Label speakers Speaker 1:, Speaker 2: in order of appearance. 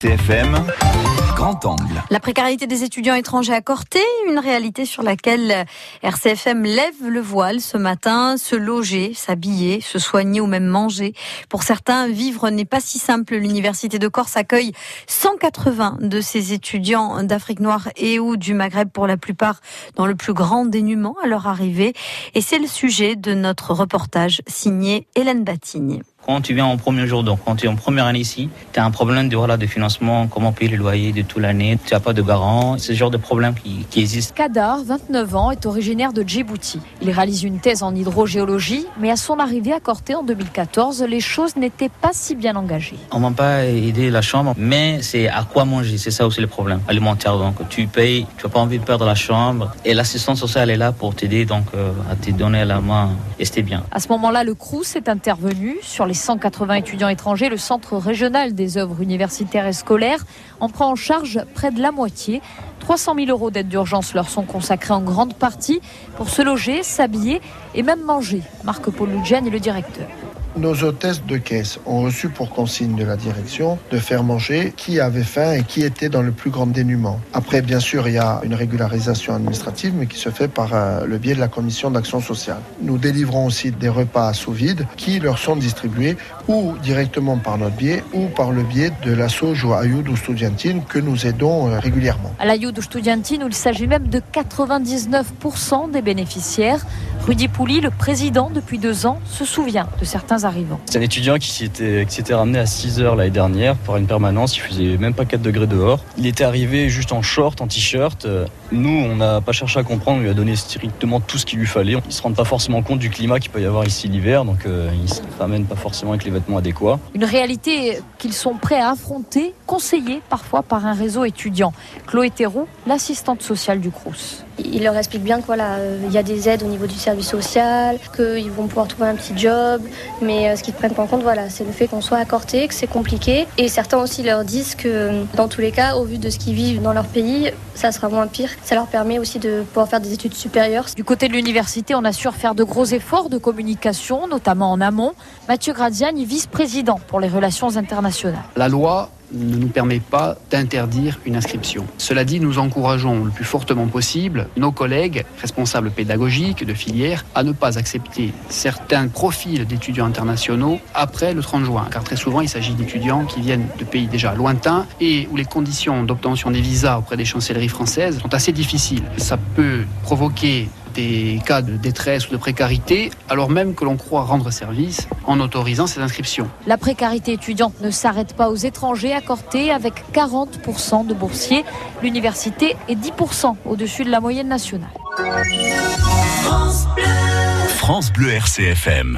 Speaker 1: TFM, grand angle.
Speaker 2: La précarité des étudiants étrangers à Corté, une réalité sur laquelle RCFM lève le voile ce matin. Se loger, s'habiller, se soigner ou même manger. Pour certains, vivre n'est pas si simple. L'université de Corse accueille 180 de ces étudiants d'Afrique noire et ou du Maghreb pour la plupart dans le plus grand dénuement à leur arrivée. Et c'est le sujet de notre reportage signé Hélène Batigne.
Speaker 3: Quand tu viens en premier jour, donc quand tu es en première année ici, tu as un problème de, voilà, de financement, comment payer le loyer de toute l'année, tu n'as pas de garant, ce genre de problème qui, qui existe.
Speaker 4: Kadar, 29 ans, est originaire de Djibouti. Il réalise une thèse en hydrogéologie, mais à son arrivée à Corté en 2014, les choses n'étaient pas si bien engagées.
Speaker 3: On m'a pas aidé la chambre, mais c'est à quoi manger, c'est ça aussi le problème alimentaire. Donc tu payes, tu n'as pas envie de perdre la chambre, et l'assistance sociale est là pour t'aider, donc euh, à te donner la main, et c'était bien.
Speaker 4: À ce moment-là, le CRUS est intervenu sur les 180 étudiants étrangers, le Centre régional des œuvres universitaires et scolaires en prend en charge près de la moitié. 300 000 euros d'aide d'urgence leur sont consacrés en grande partie pour se loger, s'habiller et même manger. Marc-Paul Lugian est le directeur.
Speaker 5: Nos hôtesses de caisse ont reçu pour consigne de la direction de faire manger qui avait faim et qui était dans le plus grand dénuement. Après, bien sûr, il y a une régularisation administrative, mais qui se fait par euh, le biais de la commission d'action sociale. Nous délivrons aussi des repas sous vide qui leur sont distribués ou directement par notre biais ou par le biais de l'asso Joa Ayoud ou Studiantine que nous aidons euh, régulièrement.
Speaker 4: À l'Ayoud ou Studiantine, il s'agit même de 99% des bénéficiaires, Rudy Pouli, le président depuis deux ans, se souvient de certains arrivants.
Speaker 6: C'est un étudiant qui s'était, qui s'était ramené à 6 heures l'année dernière pour une permanence. Il faisait même pas 4 degrés dehors. Il était arrivé juste en short, en t-shirt. Nous, on n'a pas cherché à comprendre. On lui a donné strictement tout ce qu'il lui fallait. Ils se rendent pas forcément compte du climat qu'il peut y avoir ici l'hiver. Donc, euh, ils se ramènent pas forcément avec les vêtements adéquats.
Speaker 4: Une réalité qu'ils sont prêts à affronter, conseillés parfois par un réseau étudiant. Chloé Théroux, l'assistante sociale du CRUS.
Speaker 7: Il leur explique bien qu'il voilà, euh, y a des aides au niveau du service social, qu'ils vont pouvoir trouver un petit job, mais euh, ce qu'ils ne prennent pas en compte, voilà, c'est le fait qu'on soit accorté, que c'est compliqué. Et certains aussi leur disent que dans tous les cas, au vu de ce qu'ils vivent dans leur pays, ça sera moins pire. Ça leur permet aussi de pouvoir faire des études supérieures.
Speaker 4: Du côté de l'université, on assure faire de gros efforts de communication, notamment en amont. Mathieu Graziani, vice-président pour les relations internationales.
Speaker 8: La loi ne nous permet pas d'interdire une inscription. Cela dit, nous encourageons le plus fortement possible nos collègues responsables pédagogiques de filière à ne pas accepter certains profils d'étudiants internationaux après le 30 juin, car très souvent il s'agit d'étudiants qui viennent de pays déjà lointains et où les conditions d'obtention des visas auprès des chancelleries françaises sont assez difficiles. Ça peut provoquer des cas de détresse ou de précarité, alors même que l'on croit rendre service en autorisant ces inscriptions.
Speaker 4: La précarité étudiante ne s'arrête pas aux étrangers à Corté avec 40% de boursiers. L'université est 10% au-dessus de la moyenne nationale.
Speaker 1: France Bleu RCFM.